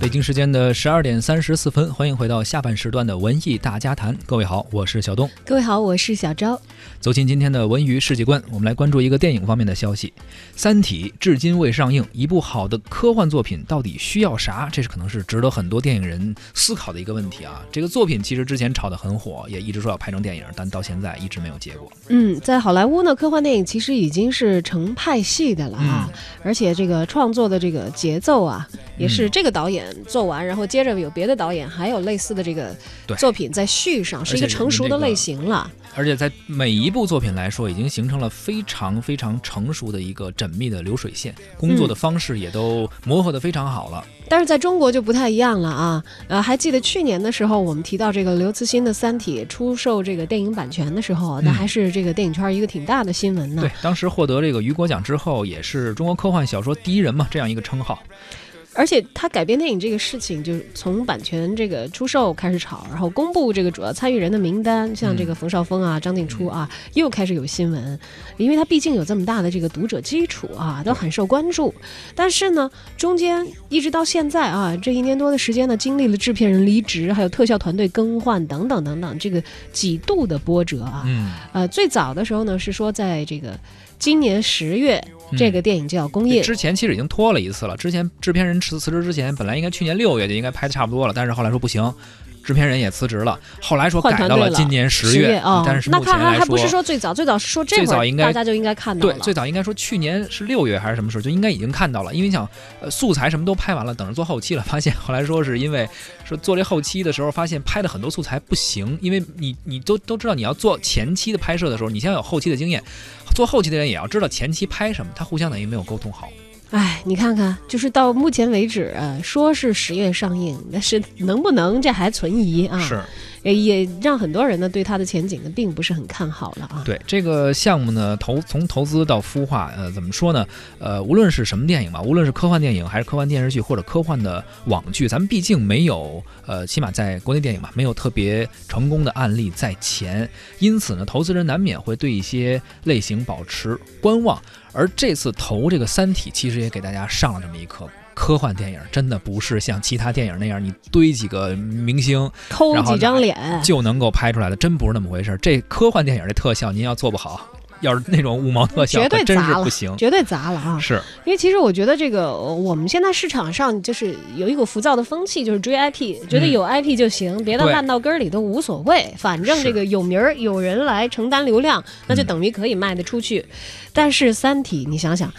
北京时间的十二点三十四分，欢迎回到下半时段的文艺大家谈。各位好，我是小东。各位好，我是小昭。走进今天的文娱世界观，我们来关注一个电影方面的消息。《三体》至今未上映，一部好的科幻作品到底需要啥？这是可能是值得很多电影人思考的一个问题啊。这个作品其实之前炒得很火，也一直说要拍成电影，但到现在一直没有结果。嗯，在好莱坞呢，科幻电影其实已经是成派系的了啊，而且这个创作的这个节奏啊，也是这个导演。做完，然后接着有别的导演还有类似的这个作品在续上，是一个成熟的类型了。而且在每一部作品来说，已经形成了非常非常成熟的一个缜密的流水线，工作的方式也都磨合的非常好了。但是在中国就不太一样了啊！呃，还记得去年的时候，我们提到这个刘慈欣的《三体》出售这个电影版权的时候，那还是这个电影圈一个挺大的新闻呢。对，当时获得这个雨果奖之后，也是中国科幻小说第一人嘛，这样一个称号。而且他改编电影这个事情，就是从版权这个出售开始炒，然后公布这个主要参与人的名单，像这个冯绍峰啊、张静初啊，又开始有新闻，因为他毕竟有这么大的这个读者基础啊，都很受关注。但是呢，中间一直到现在啊，这一年多的时间呢，经历了制片人离职，还有特效团队更换等等等等，这个几度的波折啊。嗯。呃，最早的时候呢，是说在这个。今年十月，这个电影就要公映。之前其实已经拖了一次了。之前制片人辞辞职之前，本来应该去年六月就应该拍的差不多了，但是后来说不行。制片人也辞职了，后来说改到了今年十月啊。但是那他还还不是说最早，最早是说这会儿大家就应该看到了。对，最早应该说去年是六月还是什么时候就应该已经看到了，因为你想，呃，素材什么都拍完了，等着做后期了，发现后来说是因为说做这后期的时候，发现拍的很多素材不行，因为你你都都知道你要做前期的拍摄的时候，你先有后期的经验，做后期的人也要知道前期拍什么，他互相等于没有沟通好。哎，你看看，就是到目前为止，说是十月上映，但是能不能这还存疑啊？是，也让很多人呢对它的前景呢并不是很看好了啊。对这个项目呢，投从投资到孵化，呃，怎么说呢？呃，无论是什么电影吧，无论是科幻电影还是科幻电视剧或者科幻的网剧，咱们毕竟没有，呃，起码在国内电影嘛，没有特别成功的案例在前，因此呢，投资人难免会对一些类型保持观望。而这次投这个《三体》，其实也给大家上了这么一课：科幻电影真的不是像其他电影那样，你堆几个明星，抠几张脸就能够拍出来的，真不是那么回事。这科幻电影的特效，您要做不好。要是那种五毛特效，绝对砸了，不行，绝对砸了啊！是因为其实我觉得这个我们现在市场上就是有一股浮躁的风气，就是追 IP，觉得有 IP 就行，别的烂到根儿里都无所谓，反正这个有名儿，有人来承担流量，那就等于可以卖得出去。但是《三体》，你想想。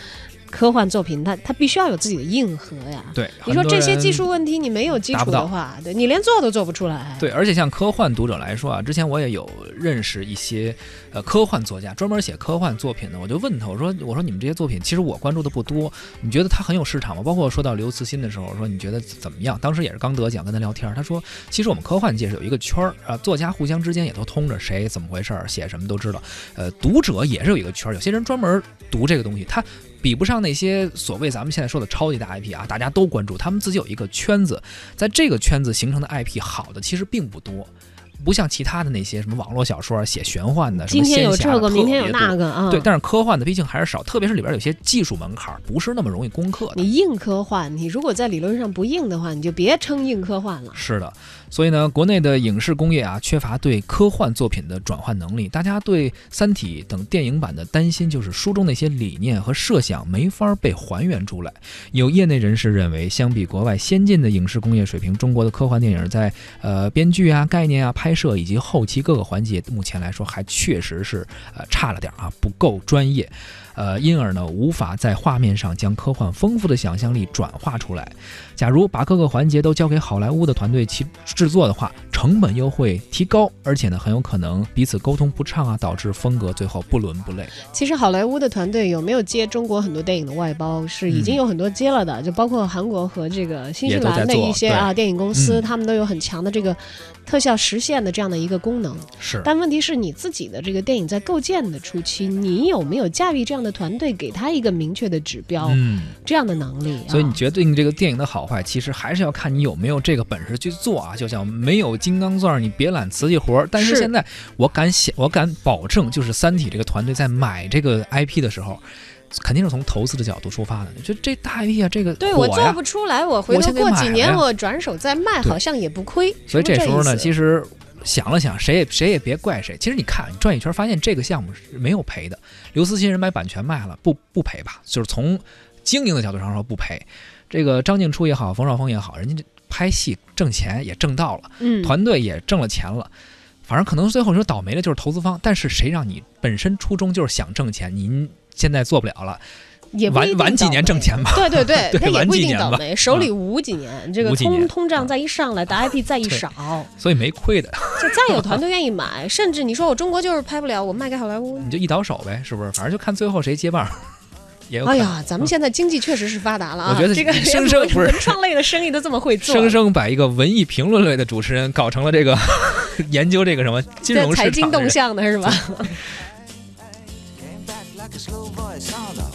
科幻作品，它它必须要有自己的硬核呀。对，你说这些技术问题，你没有基础的话，对你连做都做不出来。对，而且像科幻读者来说啊，之前我也有认识一些呃科幻作家，专门写科幻作品的，我就问他，我说我说你们这些作品，其实我关注的不多，你觉得它很有市场吗？包括说到刘慈欣的时候，我说你觉得怎么样？当时也是刚得奖，跟他聊天，他说其实我们科幻界是有一个圈儿啊，作家互相之间也都通着，谁怎么回事儿，写什么都知道。呃，读者也是有一个圈儿，有些人专门读这个东西，他。比不上那些所谓咱们现在说的超级大 IP 啊，大家都关注，他们自己有一个圈子，在这个圈子形成的 IP 好的其实并不多。不像其他的那些什么网络小说写玄幻的，今天有这个，明天有那个啊。对，但是科幻的毕竟还是少，特别是里边有些技术门槛不是那么容易攻克。你硬科幻，你如果在理论上不硬的话，你就别称硬科幻了。是的，所以呢，国内的影视工业啊，缺乏对科幻作品的转换能力。大家对《三体》等电影版的担心，就是书中那些理念和设想没法被还原出来。有业内人士认为，相比国外先进的影视工业水平，中国的科幻电影在呃编剧啊、概念啊、拍。拍摄以及后期各个环节，目前来说还确实是呃差了点啊，不够专业。呃，因而呢，无法在画面上将科幻丰富的想象力转化出来。假如把各个环节都交给好莱坞的团队去制作的话，成本又会提高，而且呢，很有可能彼此沟通不畅啊，导致风格最后不伦不类。其实，好莱坞的团队有没有接中国很多电影的外包？是已经有很多接了的，就包括韩国和这个新西兰的一些啊电影公司，他们都有很强的这个特效实现的这样的一个功能。是，但问题是你自己的这个电影在构建的初期，你有没有驾驭这样？的团队给他一个明确的指标，嗯，这样的能力，所以你决定这个电影的好坏，其实还是要看你有没有这个本事去做啊。就像没有金刚钻，你别揽瓷器活。但是现在，我敢想，我敢保证，就是《三体》这个团队在买这个 IP 的时候。肯定是从投资的角度出发的。就这大 IP 啊，这个对我做不出来，我回头过几年我转手再卖，好像也不亏。所以这时候呢，其实实想了想，谁也谁也别怪谁。其实你看，你转一圈，发现这个项目是没有赔的。刘慈欣人买版权卖了，不不赔吧？就是从经营的角度上说不赔。这个张静初也好，冯绍峰也好，人家这拍戏挣钱也挣到了，嗯，团队也挣了钱了。反正可能最后你说倒霉的就是投资方，但是谁让你本身初衷就是想挣钱，您现在做不了了，也晚晚几年挣钱吧。对对对，他 也不一几年吧定倒霉，手里捂几年，这个通通胀啊再一上来，打 IP 再一少，所以没亏的，就再有 团队愿意买，甚至你说我中国就是拍不了，我卖给好莱坞。你就一倒手呗，是不是？反正就看最后谁接棒，也有。哎呀，咱们现在经济确实是发达了啊！我觉得这个生生不是文创类的生意都这么会做，生生把一个文艺评论类的主持人搞成了这个研究这个什么金在融财经动。向的是吧？like a slow voice, oh.